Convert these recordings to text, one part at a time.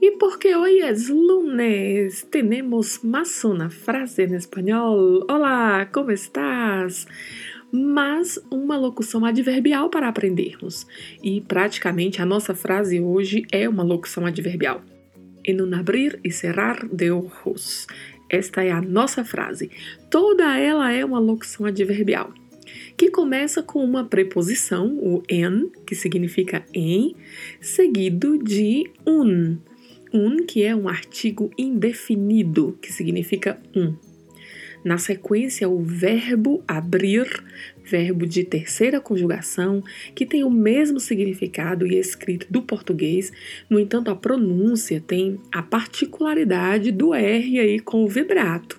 Y porque hoy es lunes, tenemos más una frase en español. Hola, ¿cómo estás? Mas uma locução adverbial para aprendermos. E praticamente a nossa frase hoje é uma locução adverbial. En un abrir e cerrar de ojos. Esta é a nossa frase. Toda ela é uma locução adverbial que começa com uma preposição, o en, que significa em, seguido de un un, que é um artigo indefinido, que significa um. Na sequência, o verbo abrir, verbo de terceira conjugação, que tem o mesmo significado e escrito do português, no entanto, a pronúncia tem a particularidade do R aí com o vibrato.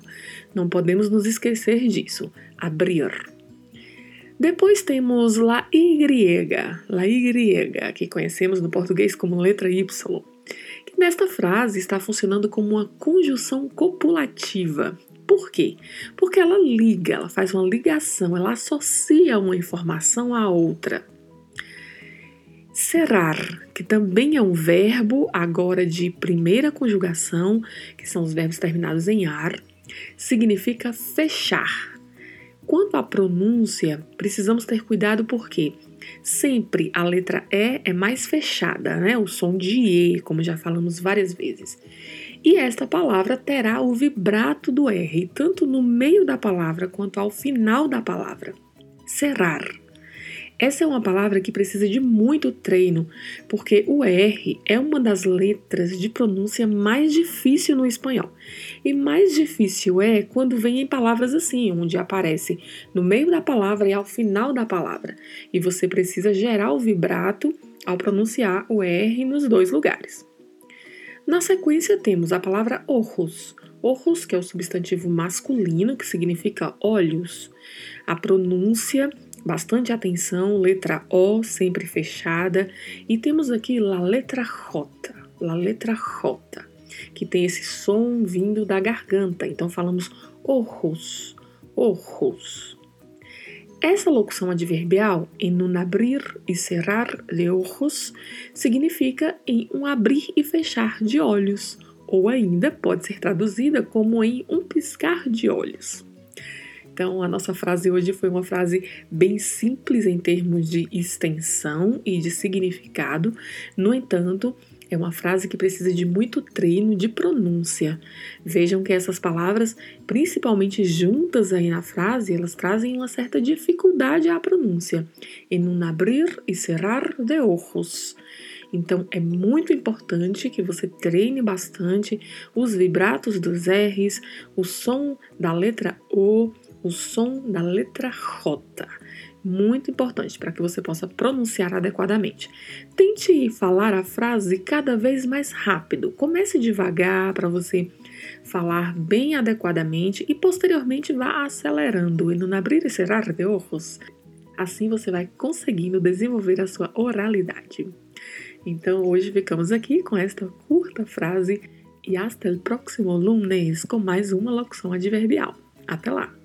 Não podemos nos esquecer disso. Abrir. Depois temos la Y, la Y, que conhecemos no português como letra Y nesta frase está funcionando como uma conjunção copulativa. Por quê? Porque ela liga, ela faz uma ligação, ela associa uma informação à outra. Serrar, que também é um verbo agora de primeira conjugação, que são os verbos terminados em ar, significa fechar. Quanto à pronúncia, precisamos ter cuidado porque Sempre a letra E é mais fechada, né? O som de E, como já falamos várias vezes. E esta palavra terá o vibrato do R, tanto no meio da palavra quanto ao final da palavra. Serrar. Essa é uma palavra que precisa de muito treino, porque o R é uma das letras de pronúncia mais difícil no espanhol. E mais difícil é quando vem em palavras assim, onde aparece no meio da palavra e ao final da palavra. E você precisa gerar o vibrato ao pronunciar o R nos dois lugares. Na sequência temos a palavra ojos. Ojos, que é o substantivo masculino, que significa olhos. A pronúncia bastante atenção, letra O sempre fechada, e temos aqui a letra J, a letra J, que tem esse som vindo da garganta, então falamos ojos, ojos. Essa locução adverbial, em um abrir e cerrar de ojos, significa em um abrir e fechar de olhos, ou ainda pode ser traduzida como em um piscar de olhos. Então, a nossa frase hoje foi uma frase bem simples em termos de extensão e de significado. No entanto, é uma frase que precisa de muito treino de pronúncia. Vejam que essas palavras, principalmente juntas aí na frase, elas trazem uma certa dificuldade à pronúncia. En un abrir e cerrar de ojos. Então é muito importante que você treine bastante os vibratos dos R's, o som da letra O, o som da letra J. Muito importante para que você possa pronunciar adequadamente. Tente falar a frase cada vez mais rápido. Comece devagar para você falar bem adequadamente e posteriormente vá acelerando e no abrir e cerrar de ojos. Assim você vai conseguindo desenvolver a sua oralidade. Então hoje ficamos aqui com esta curta frase e hasta el próximo lunes com mais uma locução adverbial. Até lá!